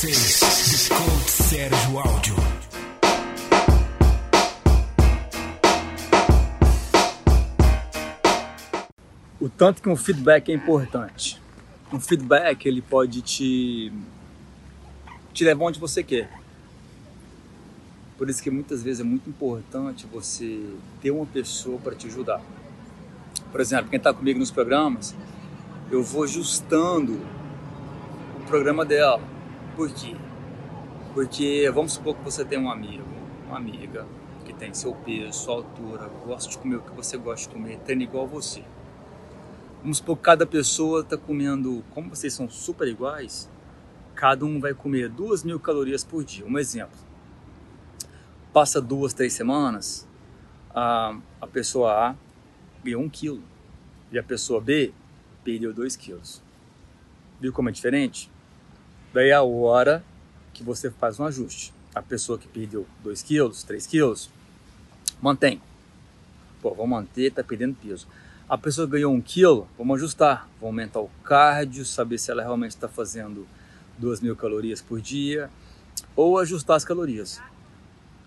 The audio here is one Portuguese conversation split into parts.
vocês, Sérgio Áudio. O tanto que um feedback é importante. Um feedback ele pode te te levar onde você quer. Por isso que muitas vezes é muito importante você ter uma pessoa para te ajudar. Por exemplo, quem está comigo nos programas, eu vou ajustando o programa dela. Por quê? Porque vamos supor que você tem um amigo, uma amiga que tem seu peso, sua altura, gosta de comer o que você gosta de comer, treina igual você. Vamos supor que cada pessoa está comendo, como vocês são super iguais, cada um vai comer duas mil calorias por dia. Um exemplo. Passa duas, três semanas, a, a pessoa A ganhou um quilo e a pessoa B perdeu dois quilos. Viu como é diferente? Daí é a hora que você faz um ajuste. A pessoa que perdeu 2 quilos, 3 quilos, mantém. Pô, vamos manter, tá perdendo peso. A pessoa ganhou 1 um quilo, vamos ajustar. Vamos aumentar o cardio, saber se ela realmente está fazendo 2 mil calorias por dia, ou ajustar as calorias.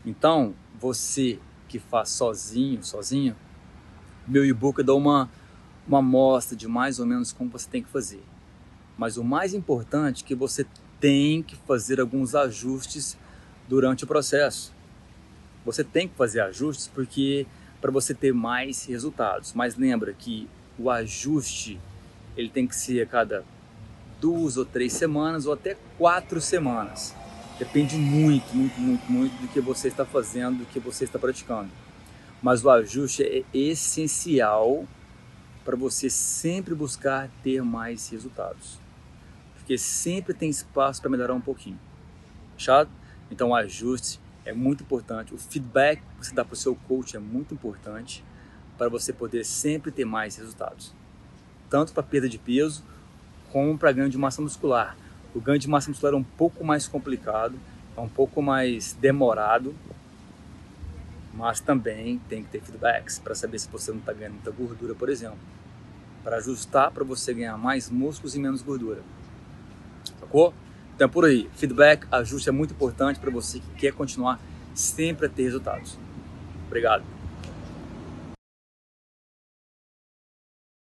Então, você que faz sozinho, sozinho, meu e-book dá uma, uma amostra de mais ou menos como você tem que fazer. Mas o mais importante é que você tem que fazer alguns ajustes durante o processo. Você tem que fazer ajustes porque para você ter mais resultados. Mas lembra que o ajuste ele tem que ser a cada duas ou três semanas ou até quatro semanas. Depende muito, muito, muito, muito do que você está fazendo, do que você está praticando. Mas o ajuste é essencial para você sempre buscar ter mais resultados porque sempre tem espaço para melhorar um pouquinho. Fechado? Então, o ajuste é muito importante. O feedback que você dá para o seu coach é muito importante para você poder sempre ter mais resultados. Tanto para perda de peso, como para ganho de massa muscular. O ganho de massa muscular é um pouco mais complicado, é um pouco mais demorado, mas também tem que ter feedbacks para saber se você não está ganhando muita gordura, por exemplo. Para ajustar para você ganhar mais músculos e menos gordura. Sacou? Então é por aí. Feedback, ajuste é muito importante para você que quer continuar sempre a ter resultados. Obrigado.